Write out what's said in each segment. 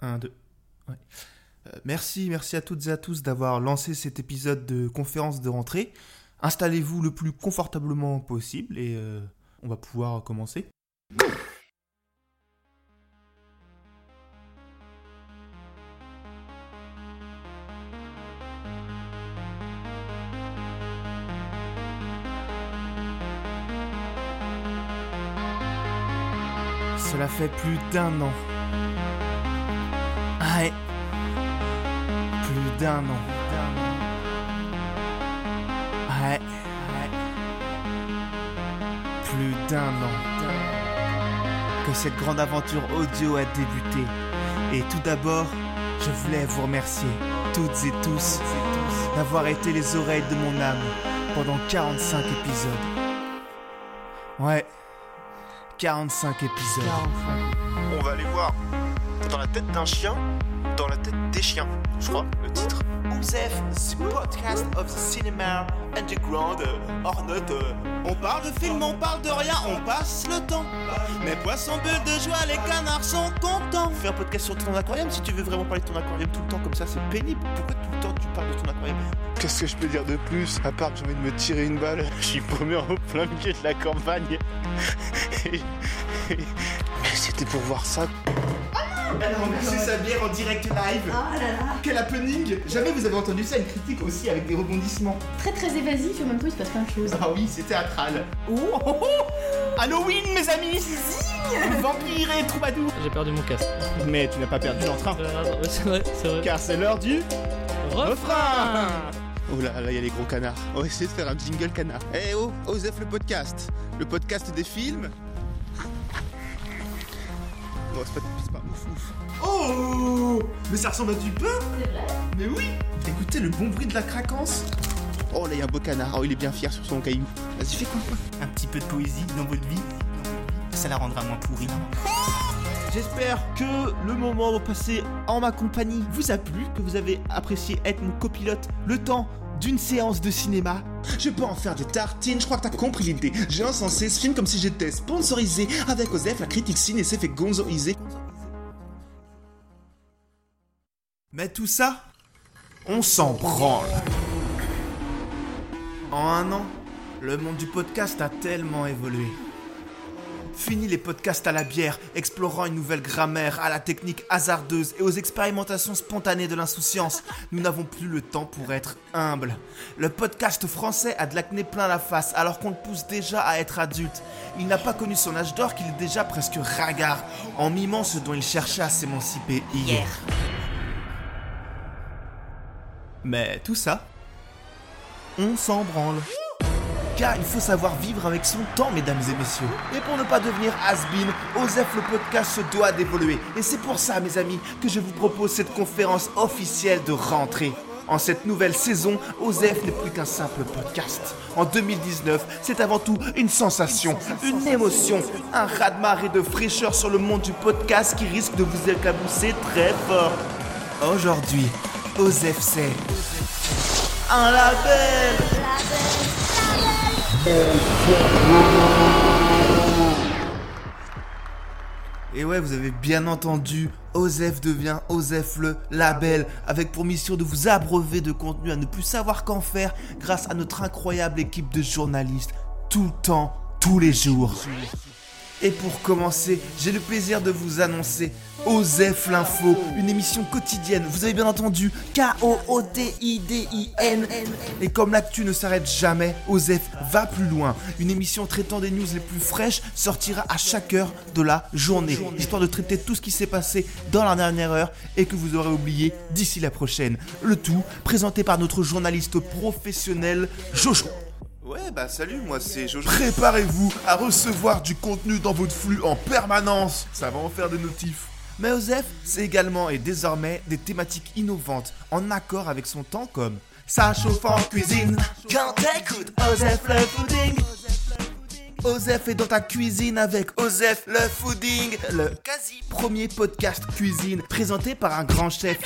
1, 2. Ouais. Euh, merci, merci à toutes et à tous d'avoir lancé cet épisode de conférence de rentrée. Installez-vous le plus confortablement possible et euh, on va pouvoir commencer. Cela fait plus d'un an. D'un an. Ouais. ouais. Plus d'un an. Que cette grande aventure audio a débuté. Et tout d'abord, je voulais vous remercier, toutes et tous, d'avoir été les oreilles de mon âme pendant 45 épisodes. Ouais. 45 épisodes. On va aller voir dans la tête d'un chien, dans la tête des chiens, je crois, le titre. The podcast of the cinema underground, or not. euh, On parle de film, on parle de rien, on passe le temps. Mais poissons bulles de joie, les canards sont contents. Fais un podcast sur ton aquarium si tu veux vraiment parler de ton aquarium tout le temps comme ça, c'est pénible. Pourquoi tout le temps tu parles de ton aquarium Qu'est-ce que je peux dire de plus À part que j'ai envie de me tirer une balle, je suis paumé au plein milieu de la campagne. Et- et- Mais c'était pour voir ça. Elle a remercié sa bière en direct live. Oh là là Quel happening Jamais vous avez entendu ça, une critique aussi avec des rebondissements. Très très évasif, en même temps il se passe plein de choses. Ah oui, c'est théâtral. Oh, oh, oh Halloween, mes amis Zing Vampire et troubadour J'ai perdu mon casque. Mais tu n'as pas perdu l'entrain, Euh, ouais, c'est vrai, c'est vrai. car c'est l'heure du refrain Oh là là, il y a les gros canards. On va essayer de faire un jingle canard. Eh oh, Osef le podcast. Le podcast des films. Non, c'est pas, c'est pas ouf ouf. Oh Mais ça ressemble à du pain C'est vrai Mais oui Écoutez le bon bruit de la craquance Oh là, il y a un beau canard. Oh, il est bien fier sur son caillou. Vas-y, fais quoi Un petit peu de poésie dans votre vie, ça la rendra moins pourrie. J'espère que le moment passé en ma compagnie vous a plu, que vous avez apprécié être mon copilote le temps d'une séance de cinéma. Je peux en faire des tartines, je crois que t'as compris l'idée. J'ai encensé ce film comme si j'étais sponsorisé avec Osef, la critique ciné s'est fait gonzoiser. Mais tout ça, on s'en branle. En un an, le monde du podcast a tellement évolué. Fini les podcasts à la bière, explorant une nouvelle grammaire, à la technique hasardeuse et aux expérimentations spontanées de l'insouciance. Nous n'avons plus le temps pour être humbles. Le podcast français a de l'acné plein la face alors qu'on le pousse déjà à être adulte. Il n'a pas connu son âge d'or qu'il est déjà presque ringard, en mimant ce dont il cherchait à s'émanciper hier. Mais tout ça, on s'en branle. Il faut savoir vivre avec son temps, mesdames et messieurs. Et pour ne pas devenir has-been, Osef le podcast se doit d'évoluer. Et c'est pour ça, mes amis, que je vous propose cette conférence officielle de rentrée. En cette nouvelle saison, Osef n'est plus qu'un simple podcast. En 2019, c'est avant tout une sensation, une émotion, un raz-de-marée de fraîcheur sur le monde du podcast qui risque de vous éclabousser très fort. Aujourd'hui, Osef c'est un label. Et ouais, vous avez bien entendu, Osef devient Osef le label, avec pour mission de vous abreuver de contenu à ne plus savoir qu'en faire grâce à notre incroyable équipe de journalistes, tout le temps, tous les jours. Et pour commencer, j'ai le plaisir de vous annoncer Osef l'info, une émission quotidienne, vous avez bien entendu, K-O-O-T-I-D-I-N. Et comme l'actu ne s'arrête jamais, Osef va plus loin. Une émission traitant des news les plus fraîches sortira à chaque heure de la journée, histoire de traiter tout ce qui s'est passé dans la dernière heure et que vous aurez oublié d'ici la prochaine. Le tout présenté par notre journaliste professionnel Jojo. Ouais, bah salut, moi c'est Jojo. Préparez-vous à recevoir du contenu dans votre flux en permanence. Ça va en faire des notifs. Mais Osef, c'est également et désormais des thématiques innovantes, en accord avec son temps comme ça chauffe en cuisine quand t'écoutes Osef le fooding. Osef est dans ta cuisine avec Osef le fooding, le quasi premier podcast cuisine présenté par un grand chef.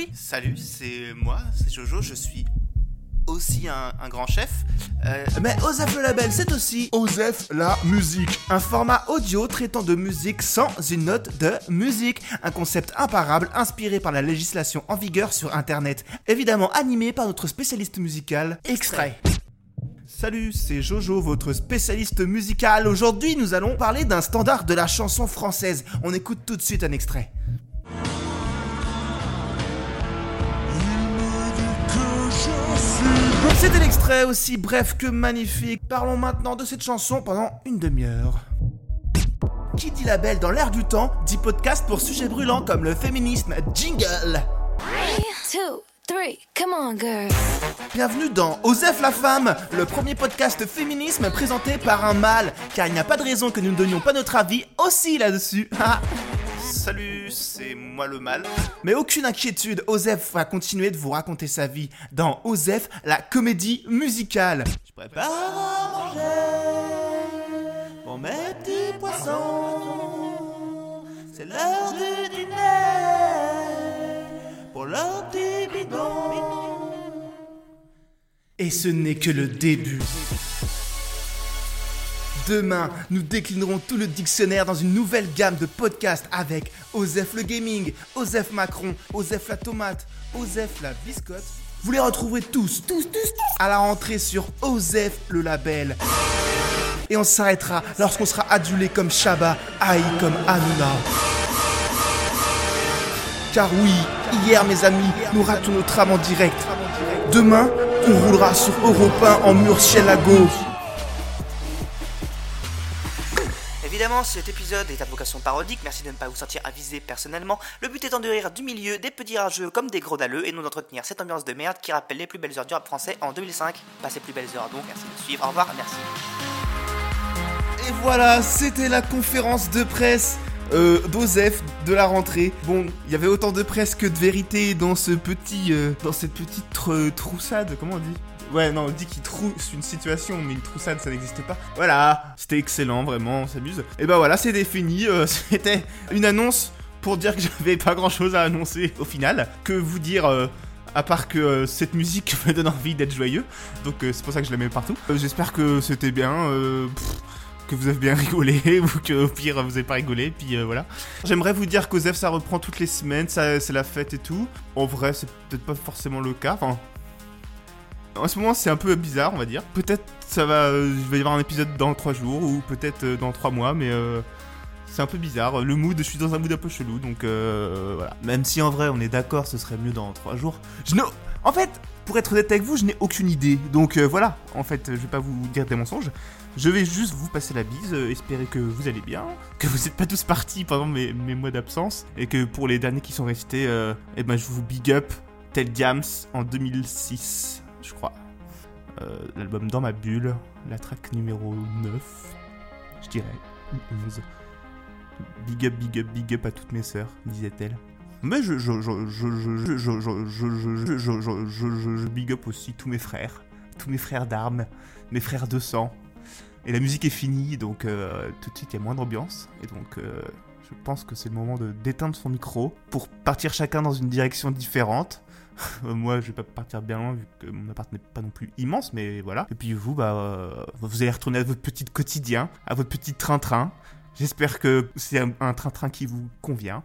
Oui, salut, c'est moi, c'est Jojo, je suis aussi un, un grand chef. Euh, mais Osef le label, c'est aussi Osef la musique. un format audio traitant de musique sans une note de musique. Un concept imparable inspiré par la législation en vigueur sur Internet. Évidemment animé par notre spécialiste musical, Extrait. Salut, c'est Jojo, votre spécialiste musical. Aujourd'hui, nous allons parler d'un standard de la chanson française. On écoute tout de suite un extrait. C'était l'extrait aussi bref que magnifique. Parlons maintenant de cette chanson pendant une demi-heure. Qui dit label dans l'air du temps, dit podcast pour sujets brûlants comme le féminisme. Jingle two, three, come on, girl. Bienvenue dans Osef la femme, le premier podcast féminisme présenté par un mâle, car il n'y a pas de raison que nous ne donnions pas notre avis aussi là-dessus. Salut, c'est moi le mâle. Mais aucune inquiétude, Osef va continuer de vous raconter sa vie dans Osef, la comédie musicale. Je prépare à manger pour mes petits poissons. C'est l'heure du dîner pour leur petit bidon. Et ce n'est que le début. Demain, nous déclinerons tout le dictionnaire dans une nouvelle gamme de podcasts avec Osef le Gaming, Osef Macron, Osef la Tomate, Osef la Biscotte. Vous les retrouverez tous, tous, tous, à la rentrée sur Osef le label. Et on s'arrêtera lorsqu'on sera adulé comme Shabba, haï comme Hanouna. Car oui, hier mes amis, nous ratons notre âme en direct. Demain, on roulera sur Europe 1 en murcielago. Cet épisode est à vocation parodique, merci de ne pas vous sentir avisé personnellement. Le but étant de rire du milieu, des petits rageux comme des gros dalleux et non d'entretenir cette ambiance de merde qui rappelle les plus belles heures du rap français en 2005. Pas ces plus belles heures donc, merci de suivre, au revoir, merci. Et voilà, c'était la conférence de presse euh, d'Osef de la rentrée. Bon, il y avait autant de presse que de vérité dans ce petit, euh, dans cette petite tr- troussade, comment on dit? Ouais, non, on dit qu'il trousse une situation, mais une troussade, ça n'existe pas. Voilà, c'était excellent, vraiment, on s'amuse. Et ben voilà, c'était fini. euh, c'était une annonce pour dire que j'avais pas grand chose à annoncer au final. Que vous dire euh, à part que euh, cette musique me donne envie d'être joyeux. Donc c'est pour ça que je la mets partout. J'espère que c'était bien. que vous avez bien rigolé ou que au pire vous avez pas rigolé puis voilà. J'aimerais vous dire qu'Osef ça reprend toutes les semaines, c'est la fête et tout. En vrai c'est peut-être pas forcément le cas. Enfin, en ce moment c'est un peu bizarre on va dire. Peut-être ça va, euh, il va y avoir un épisode dans 3 jours ou peut-être euh, dans 3 mois mais euh, c'est un peu bizarre. Le mood, je suis dans un mood un peu chelou donc voilà. Même si en vrai on est d'accord ce serait mieux dans 3 jours. Je En fait, pour être honnête avec vous, je n'ai aucune idée. Donc voilà, en fait, je vais pas vous dire des mensonges. Je vais juste vous passer la bise, espérer que vous allez bien, que vous n'êtes pas tous partis pendant mes, mois d'absence, et que pour les derniers qui sont restés, eh ben, je vous big up tel Diams en 2006, je crois. Euh, L'album Dans ma bulle, la track numéro 9, je dirais, ou 11. Big up, big up, big up à toutes mes sœurs, disait-elle. Mais je, big up aussi tous mes frères, tous mes frères d'armes, mes frères de sang. Et la musique est finie, donc euh, tout de suite il y a moins d'ambiance. Et donc euh, je pense que c'est le moment de d'éteindre son micro pour partir chacun dans une direction différente. Euh, Moi je vais pas partir bien loin vu que mon appart n'est pas non plus immense, mais voilà. Et puis vous, bah, euh, vous allez retourner à votre petit quotidien, à votre petit train-train. J'espère que c'est un- un train-train qui vous convient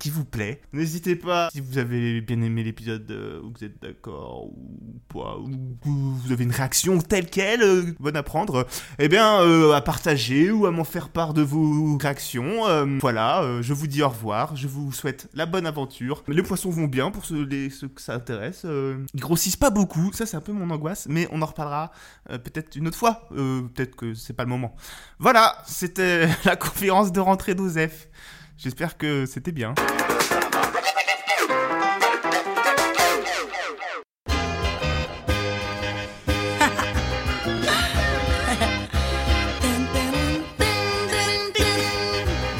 qui vous plaît. N'hésitez pas, si vous avez bien aimé l'épisode, euh, ou vous êtes d'accord, ou pas, ou vous avez une réaction telle qu'elle, euh, bonne à prendre, eh bien, euh, à partager ou à m'en faire part de vos réactions. Euh, voilà, je vous dis au revoir, je vous souhaite la bonne aventure. Les poissons vont bien pour ceux, que ça intéresse. ils grossissent pas beaucoup, ça c'est un peu mon angoisse, mais on en reparlera peut-être une autre fois. Peut-être que c'est pas le moment. Voilà, c'était la conférence de rentrée d'Osef. J'espère que c'était bien.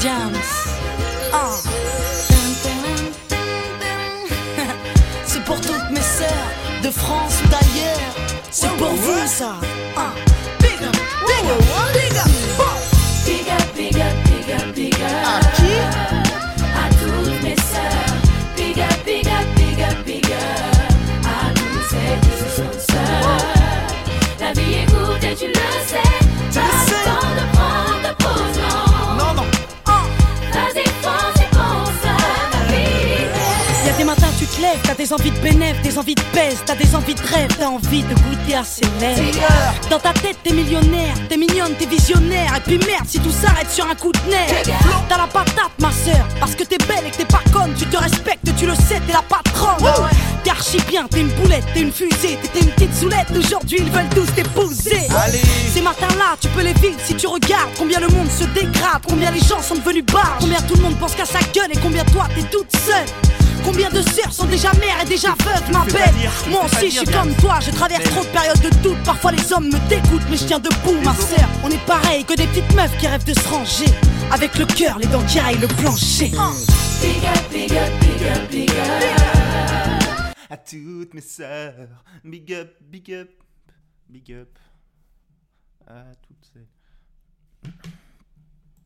Jams. Ah. C'est pour toutes mes sœurs de France ou d'ailleurs. C'est pour vous ça. Ah. Big up, big up, big up. T'as des envies de bénéf, des envies de pèse, t'as des envies de rêve, t'as envie de goûter à ses lèvres. Dans ta tête, t'es millionnaire, t'es mignonne, t'es visionnaire. Et puis merde, si tout s'arrête sur un coup de nerf. T'as la patate, ma sœur, parce que t'es belle et que t'es pas conne. Tu te respectes, tu le sais, t'es la patronne. T'es archi bien, t'es une boulette, t'es une fusée, t'étais une petite soulette. Aujourd'hui, ils veulent tous t'épouser. Ces matins-là, tu peux les vivre si tu regardes combien le monde se dégrade, combien les gens sont devenus barres, combien tout le monde pense qu'à sa gueule et combien toi t'es toute seule. Combien de sœurs sont déjà mères et déjà veuves, ma belle Moi aussi, je suis comme toi, je traverse Mais- trop de périodes de doute. Parfois les hommes me dégoûtent, mais je tiens debout, ma sœur. On est pareil que des petites meufs qui rêvent de se ranger. Avec le cœur, les dents qui raillent le plancher. Hein. À toutes mes sœurs, big up, big up, big up. À toutes ces.